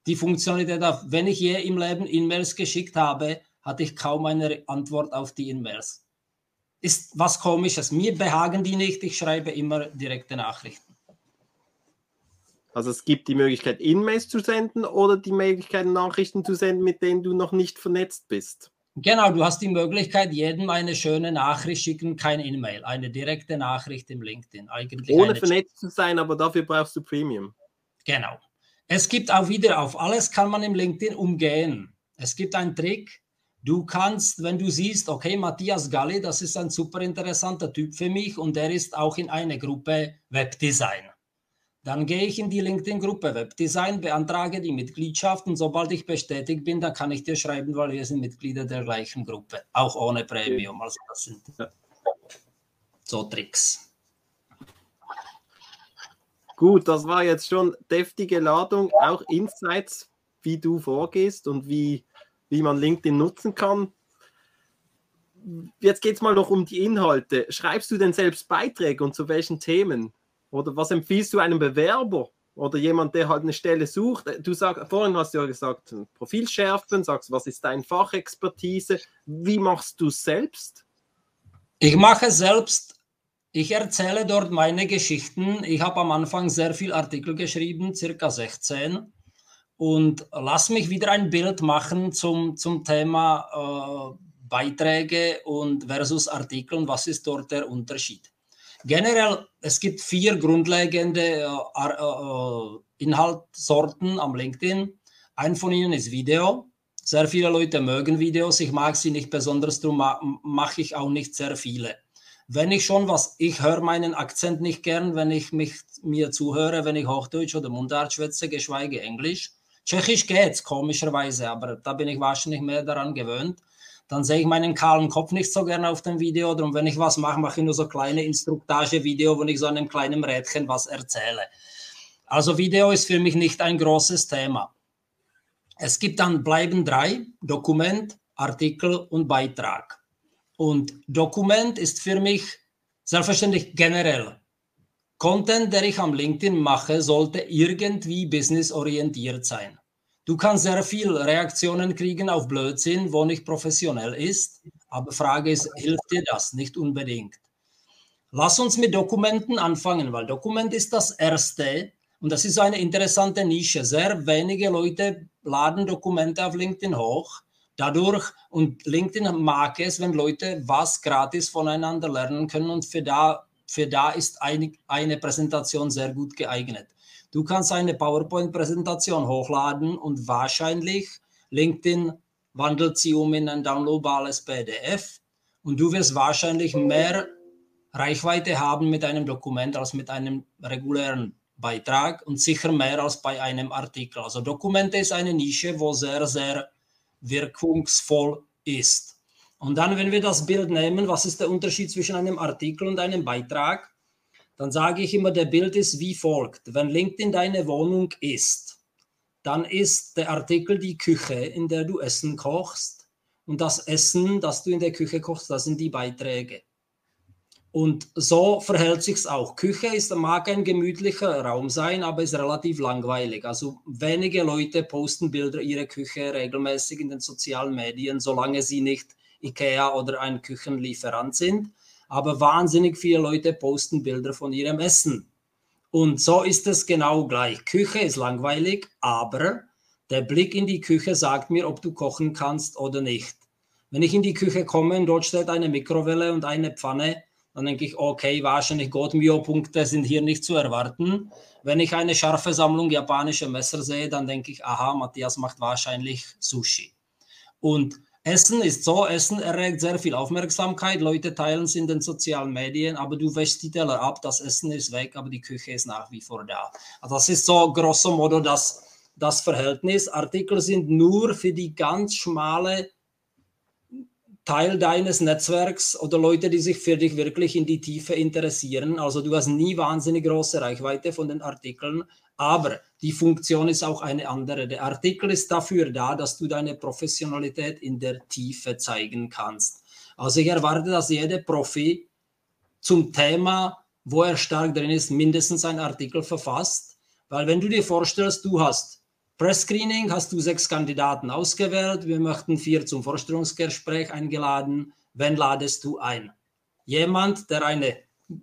Die Funktionalität, wenn ich je im Leben E-Mails geschickt habe, hatte ich kaum eine Antwort auf die E-Mails. Ist was komisches. Mir behagen die nicht. Ich schreibe immer direkte Nachrichten. Also es gibt die Möglichkeit, E-Mails zu senden oder die Möglichkeit, Nachrichten zu senden, mit denen du noch nicht vernetzt bist. Genau, du hast die Möglichkeit, jedem eine schöne Nachricht schicken, kein E-Mail, eine direkte Nachricht im LinkedIn. Eigentlich Ohne vernetzt zu sein, aber dafür brauchst du Premium. Genau. Es gibt auch wieder, auf alles kann man im LinkedIn umgehen. Es gibt einen Trick, Du kannst, wenn du siehst, okay, Matthias Galli, das ist ein super interessanter Typ für mich und der ist auch in einer Gruppe Webdesign. Dann gehe ich in die LinkedIn-Gruppe Webdesign, beantrage die Mitgliedschaft und sobald ich bestätigt bin, dann kann ich dir schreiben, weil wir sind Mitglieder der gleichen Gruppe, auch ohne Premium. Also das sind so Tricks. Gut, das war jetzt schon deftige Ladung, auch Insights, wie du vorgehst und wie wie man LinkedIn nutzen kann. Jetzt geht es mal noch um die Inhalte. Schreibst du denn selbst Beiträge und zu welchen Themen? Oder was empfiehlst du einem Bewerber oder jemand, der halt eine Stelle sucht? Du sagst, vorhin hast du ja gesagt, Profil schärfen, sagst, was ist deine Fachexpertise? Wie machst du selbst? Ich mache selbst ich erzähle dort meine Geschichten. Ich habe am Anfang sehr viel Artikel geschrieben, circa 16 und lass mich wieder ein Bild machen zum, zum Thema äh, Beiträge und versus Artikel und was ist dort der Unterschied. Generell, es gibt vier grundlegende äh, äh, Inhaltssorten am LinkedIn. Ein von ihnen ist Video. Sehr viele Leute mögen Videos. Ich mag sie nicht besonders, darum mache ich auch nicht sehr viele. Wenn ich schon was, ich höre meinen Akzent nicht gern, wenn ich mich mir zuhöre, wenn ich Hochdeutsch oder Mundart schwätze, geschweige Englisch. Tschechisch geht's komischerweise, aber da bin ich wahrscheinlich mehr daran gewöhnt. Dann sehe ich meinen kahlen Kopf nicht so gerne auf dem Video. Darum, wenn ich was mache, mache ich nur so kleine Instruktage-Video, wo ich so einem kleinen Rädchen was erzähle. Also Video ist für mich nicht ein großes Thema. Es gibt dann bleiben drei: Dokument, Artikel und Beitrag. Und Dokument ist für mich selbstverständlich generell Content, der ich am LinkedIn mache, sollte irgendwie businessorientiert sein. Du kannst sehr viel Reaktionen kriegen auf Blödsinn, wo nicht professionell ist, aber Frage ist, hilft dir das? Nicht unbedingt. Lass uns mit Dokumenten anfangen, weil Dokument ist das erste und das ist eine interessante Nische. Sehr wenige Leute laden Dokumente auf LinkedIn hoch. Dadurch, und LinkedIn mag es, wenn Leute was gratis voneinander lernen können und für da für da ist eine, eine Präsentation sehr gut geeignet. Du kannst eine PowerPoint-Präsentation hochladen und wahrscheinlich LinkedIn wandelt sie um in ein downloadbares PDF Und du wirst wahrscheinlich mehr Reichweite haben mit einem Dokument als mit einem regulären Beitrag und sicher mehr als bei einem Artikel. Also Dokumente ist eine Nische, wo sehr, sehr wirkungsvoll ist. Und dann, wenn wir das Bild nehmen, was ist der Unterschied zwischen einem Artikel und einem Beitrag? Dann sage ich immer, der Bild ist wie folgt. Wenn LinkedIn deine Wohnung ist, dann ist der Artikel die Küche, in der du Essen kochst. Und das Essen, das du in der Küche kochst, das sind die Beiträge. Und so verhält sich es auch. Küche ist, mag ein gemütlicher Raum sein, aber ist relativ langweilig. Also wenige Leute posten Bilder ihrer Küche regelmäßig in den sozialen Medien, solange sie nicht IKEA oder ein Küchenlieferant sind. Aber wahnsinnig viele Leute posten Bilder von ihrem Essen. Und so ist es genau gleich. Küche ist langweilig, aber der Blick in die Küche sagt mir, ob du kochen kannst oder nicht. Wenn ich in die Küche komme und dort steht eine Mikrowelle und eine Pfanne, dann denke ich, okay, wahrscheinlich Godmio-Punkte sind hier nicht zu erwarten. Wenn ich eine scharfe Sammlung japanischer Messer sehe, dann denke ich, aha, Matthias macht wahrscheinlich Sushi. Und Essen ist so, Essen erregt sehr viel Aufmerksamkeit, Leute teilen es in den sozialen Medien, aber du wäschst die Teller ab, das Essen ist weg, aber die Küche ist nach wie vor da. Also das ist so grosso modo das, das Verhältnis. Artikel sind nur für die ganz schmale Teil deines Netzwerks oder Leute, die sich für dich wirklich in die Tiefe interessieren. Also du hast nie wahnsinnig große Reichweite von den Artikeln, aber die Funktion ist auch eine andere. Der Artikel ist dafür da, dass du deine Professionalität in der Tiefe zeigen kannst. Also ich erwarte, dass jeder Profi zum Thema, wo er stark drin ist, mindestens einen Artikel verfasst. Weil wenn du dir vorstellst, du hast Press-Screening hast du sechs Kandidaten ausgewählt. Wir möchten vier zum Vorstellungsgespräch eingeladen. Wen ladest du ein? Jemand, der eine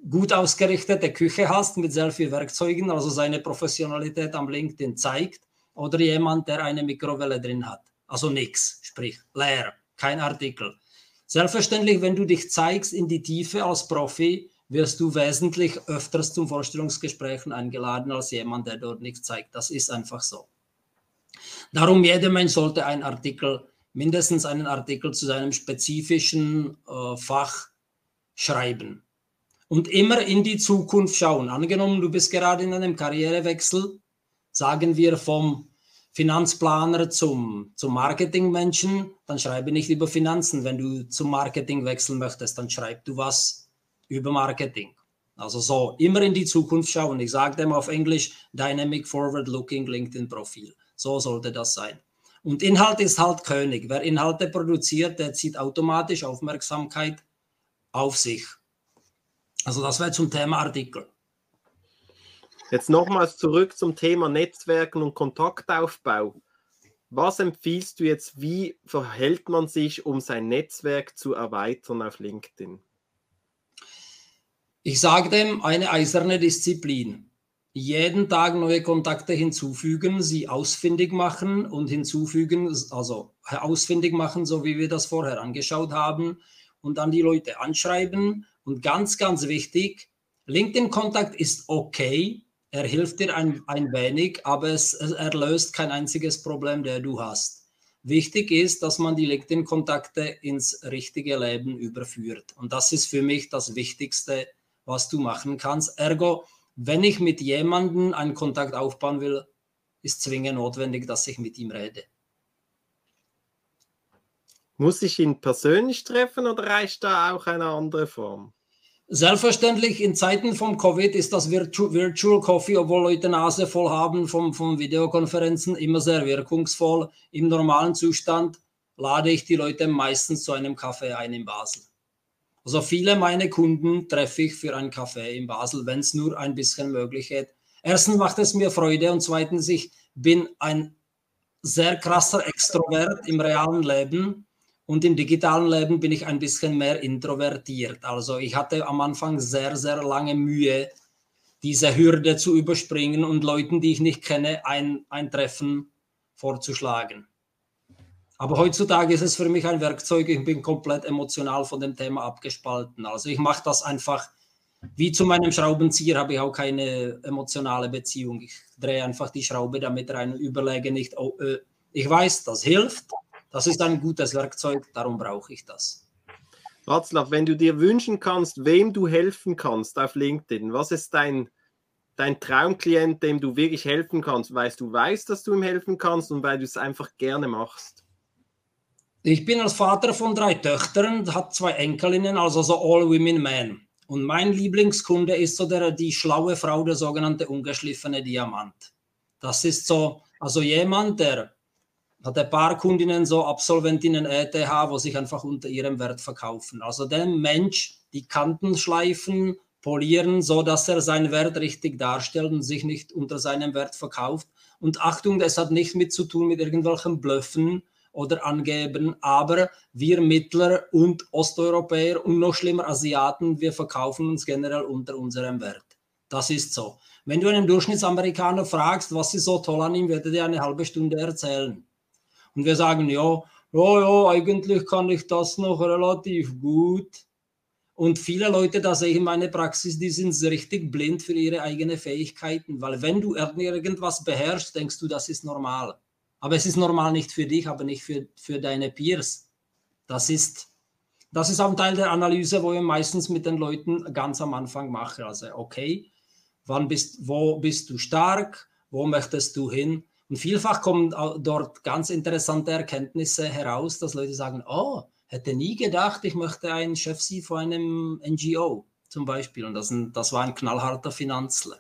gut ausgerichtete Küche hast mit sehr vielen Werkzeugen, also seine Professionalität am LinkedIn zeigt, oder jemand, der eine Mikrowelle drin hat. Also nichts, sprich leer, kein Artikel. Selbstverständlich, wenn du dich zeigst in die Tiefe als Profi, wirst du wesentlich öfters zum Vorstellungsgesprächen eingeladen als jemand, der dort nichts zeigt. Das ist einfach so. Darum, jeder Mensch sollte einen Artikel, mindestens einen Artikel zu seinem spezifischen äh, Fach schreiben. Und immer in die Zukunft schauen. Angenommen, du bist gerade in einem Karrierewechsel, sagen wir vom Finanzplaner zum, zum Marketingmenschen, dann schreibe nicht über Finanzen. Wenn du zum Marketing wechseln möchtest, dann schreib du was über Marketing. Also so, immer in die Zukunft schauen. Ich sage dem auf Englisch Dynamic Forward Looking LinkedIn Profil. So sollte das sein. Und Inhalt ist halt König. Wer Inhalte produziert, der zieht automatisch Aufmerksamkeit auf sich. Also das wäre zum Thema Artikel. Jetzt nochmals zurück zum Thema Netzwerken und Kontaktaufbau. Was empfiehlst du jetzt, wie verhält man sich, um sein Netzwerk zu erweitern auf LinkedIn? Ich sage dem eine eiserne Disziplin jeden Tag neue Kontakte hinzufügen, sie ausfindig machen und hinzufügen, also ausfindig machen, so wie wir das vorher angeschaut haben, und dann die Leute anschreiben. Und ganz, ganz wichtig, LinkedIn-Kontakt ist okay, er hilft dir ein, ein wenig, aber es, er löst kein einziges Problem, der du hast. Wichtig ist, dass man die LinkedIn-Kontakte ins richtige Leben überführt. Und das ist für mich das Wichtigste, was du machen kannst. Ergo, wenn ich mit jemandem einen Kontakt aufbauen will, ist zwingend notwendig, dass ich mit ihm rede. Muss ich ihn persönlich treffen oder reicht da auch eine andere Form? Selbstverständlich, in Zeiten von Covid ist das Virtu Virtual Coffee, obwohl Leute Nase voll haben von, von Videokonferenzen, immer sehr wirkungsvoll. Im normalen Zustand lade ich die Leute meistens zu einem Kaffee ein in Basel. Also viele meiner Kunden treffe ich für einen Kaffee in Basel, wenn es nur ein bisschen möglich ist. Erstens macht es mir Freude und zweitens, ich bin ein sehr krasser Extrovert im realen Leben und im digitalen Leben bin ich ein bisschen mehr introvertiert. Also ich hatte am Anfang sehr, sehr lange Mühe, diese Hürde zu überspringen und Leuten, die ich nicht kenne, ein, ein Treffen vorzuschlagen. Aber heutzutage ist es für mich ein Werkzeug. Ich bin komplett emotional von dem Thema abgespalten. Also ich mache das einfach wie zu meinem Schraubenzieher habe ich auch keine emotionale Beziehung. Ich drehe einfach die Schraube damit rein und überlege nicht, oh, äh, ich weiß, das hilft. Das ist ein gutes Werkzeug, darum brauche ich das. Václav, wenn du dir wünschen kannst, wem du helfen kannst auf LinkedIn, was ist dein, dein Traumklient, dem du wirklich helfen kannst, weil du weißt, dass du ihm helfen kannst und weil du es einfach gerne machst? Ich bin als Vater von drei Töchtern, hat zwei Enkelinnen, also so All Women Man. Und mein Lieblingskunde ist so der, die schlaue Frau, der sogenannte ungeschliffene Diamant. Das ist so, also jemand, der hat ein paar Kundinnen, so Absolventinnen ETH, wo sich einfach unter ihrem Wert verkaufen. Also der Mensch die Kanten schleifen, polieren, so dass er seinen Wert richtig darstellt und sich nicht unter seinem Wert verkauft. Und Achtung, das hat nichts mit zu tun mit irgendwelchen Blöffen oder angeben, aber wir Mittler und Osteuropäer und noch schlimmer Asiaten, wir verkaufen uns generell unter unserem Wert. Das ist so. Wenn du einen Durchschnittsamerikaner fragst, was ist so toll an ihm, wird er dir eine halbe Stunde erzählen. Und wir sagen, ja, ja, ja, eigentlich kann ich das noch relativ gut. Und viele Leute, da sehe ich in meiner Praxis, die sind richtig blind für ihre eigenen Fähigkeiten, weil wenn du irgendwas beherrschst, denkst du, das ist normal. Aber es ist normal nicht für dich, aber nicht für, für deine Peers. Das ist, das ist auch ein Teil der Analyse, wo ich meistens mit den Leuten ganz am Anfang mache. Also, okay, wann bist, wo bist du stark? Wo möchtest du hin? Und vielfach kommen dort ganz interessante Erkenntnisse heraus, dass Leute sagen, oh, hätte nie gedacht, ich möchte ein Chef sein von einem NGO zum Beispiel. Und das, das war ein knallharter Finanzler.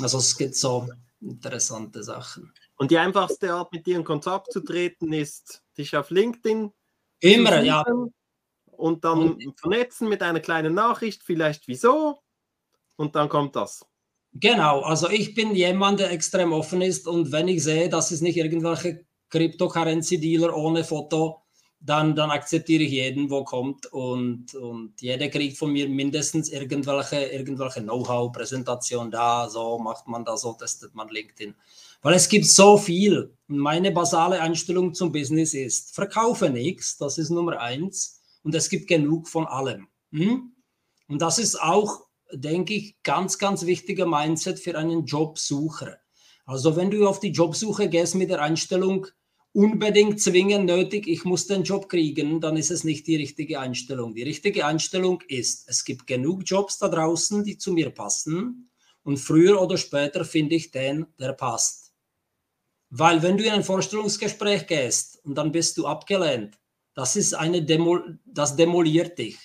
Also es gibt so interessante Sachen. Und die einfachste Art, mit dir in Kontakt zu treten, ist, dich auf LinkedIn Immer, ja. Und dann und, vernetzen mit einer kleinen Nachricht, vielleicht wieso. Und dann kommt das. Genau, also ich bin jemand, der extrem offen ist und wenn ich sehe, dass es nicht irgendwelche Cryptocurrency-Dealer ohne Foto, dann, dann akzeptiere ich jeden, wo kommt und, und jeder kriegt von mir mindestens irgendwelche, irgendwelche Know-how, Präsentation da, so macht man das, so testet man LinkedIn. Weil es gibt so viel. Und meine basale Einstellung zum Business ist, verkaufe nichts, das ist Nummer eins. Und es gibt genug von allem. Hm? Und das ist auch, denke ich, ganz, ganz wichtiger Mindset für einen Jobsucher. Also wenn du auf die Jobsuche gehst mit der Einstellung, unbedingt zwingend nötig, ich muss den Job kriegen, dann ist es nicht die richtige Einstellung. Die richtige Einstellung ist, es gibt genug Jobs da draußen, die zu mir passen und früher oder später finde ich den, der passt. Weil wenn du in ein Vorstellungsgespräch gehst und dann bist du abgelehnt, das ist eine Demo, das demoliert dich.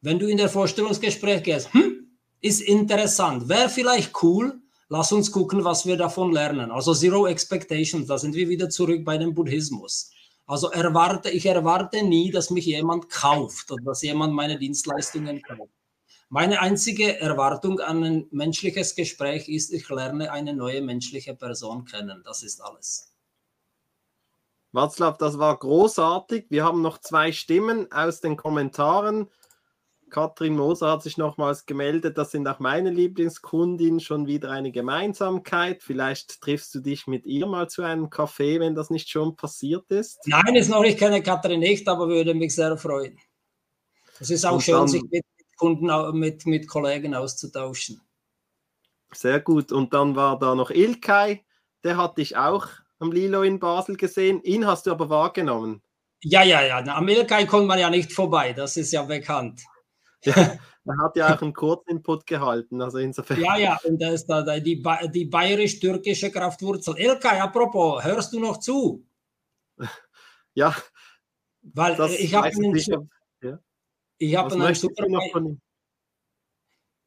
Wenn du in der Vorstellungsgespräch gehst, hm, ist interessant, wäre vielleicht cool, lass uns gucken, was wir davon lernen. Also Zero Expectations, da sind wir wieder zurück bei dem Buddhismus. Also erwarte, ich erwarte nie, dass mich jemand kauft oder dass jemand meine Dienstleistungen kauft. Meine einzige Erwartung an ein menschliches Gespräch ist, ich lerne eine neue menschliche Person kennen. Das ist alles. Václav, das war großartig. Wir haben noch zwei Stimmen aus den Kommentaren. Katrin Moser hat sich nochmals gemeldet, das sind auch meine Lieblingskundin, schon wieder eine Gemeinsamkeit. Vielleicht triffst du dich mit ihr mal zu einem Café, wenn das nicht schon passiert ist. Nein, ist noch, ich kenne Katrin nicht, aber würde mich sehr freuen. Es ist auch Und schön, sich mit Kunden, mit, mit Kollegen auszutauschen. Sehr gut. Und dann war da noch Ilkay, der hat dich auch am Lilo in Basel gesehen. Ihn hast du aber wahrgenommen. Ja, ja, ja. Am Ilkay kommt man ja nicht vorbei, das ist ja bekannt. Ja, er hat ja auch einen Kurzinput gehalten, also insofern. Ja, ja, und da ist da die, die bayerisch-türkische Kraftwurzel. Ilkay, apropos, hörst du noch zu? Ja. Weil ich habe einen, ich habe einen super.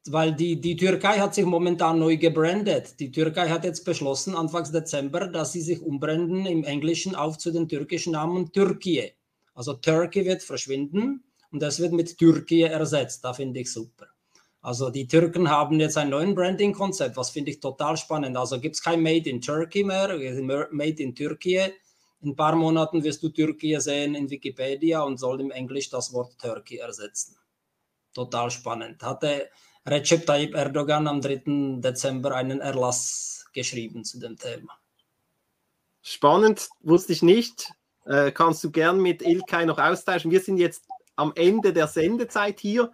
Weil die, die Türkei hat sich momentan neu gebrandet. Die Türkei hat jetzt beschlossen, Anfang Dezember, dass sie sich umbrennen im Englischen auf zu den türkischen Namen Türkei. Also Turkey wird verschwinden und das wird mit Türkei ersetzt. Da finde ich super. Also die Türken haben jetzt ein neues Branding-Konzept, was finde ich total spannend. Also gibt es kein Made in Turkey mehr, Made in Türkei. In ein paar Monaten wirst du Türkei sehen in Wikipedia und soll im Englisch das Wort Turkey ersetzen. Total spannend. Hatte Recep Tayyip Erdogan am 3. Dezember einen Erlass geschrieben zu dem Thema. Spannend, wusste ich nicht. Äh, kannst du gern mit Ilkay noch austauschen. Wir sind jetzt am Ende der Sendezeit hier.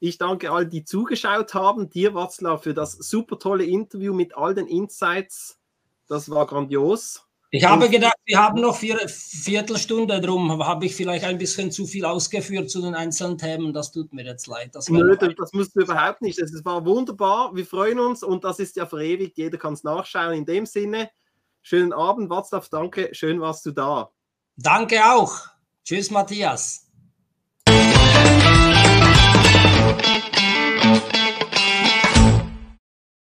Ich danke allen, die zugeschaut haben. Dir, Watzlaw, für das super tolle Interview mit all den Insights. Das war grandios. Ich habe gedacht, wir haben noch vier Viertelstunde drum, habe ich vielleicht ein bisschen zu viel ausgeführt zu den einzelnen Themen. Das tut mir jetzt leid. Das Nö, das musst du überhaupt nicht. Es war wunderbar. Wir freuen uns und das ist ja verewigt. Jeder kann es nachschauen. In dem Sinne, schönen Abend, Watzlaff. Danke, schön warst du da. Danke auch. Tschüss, Matthias.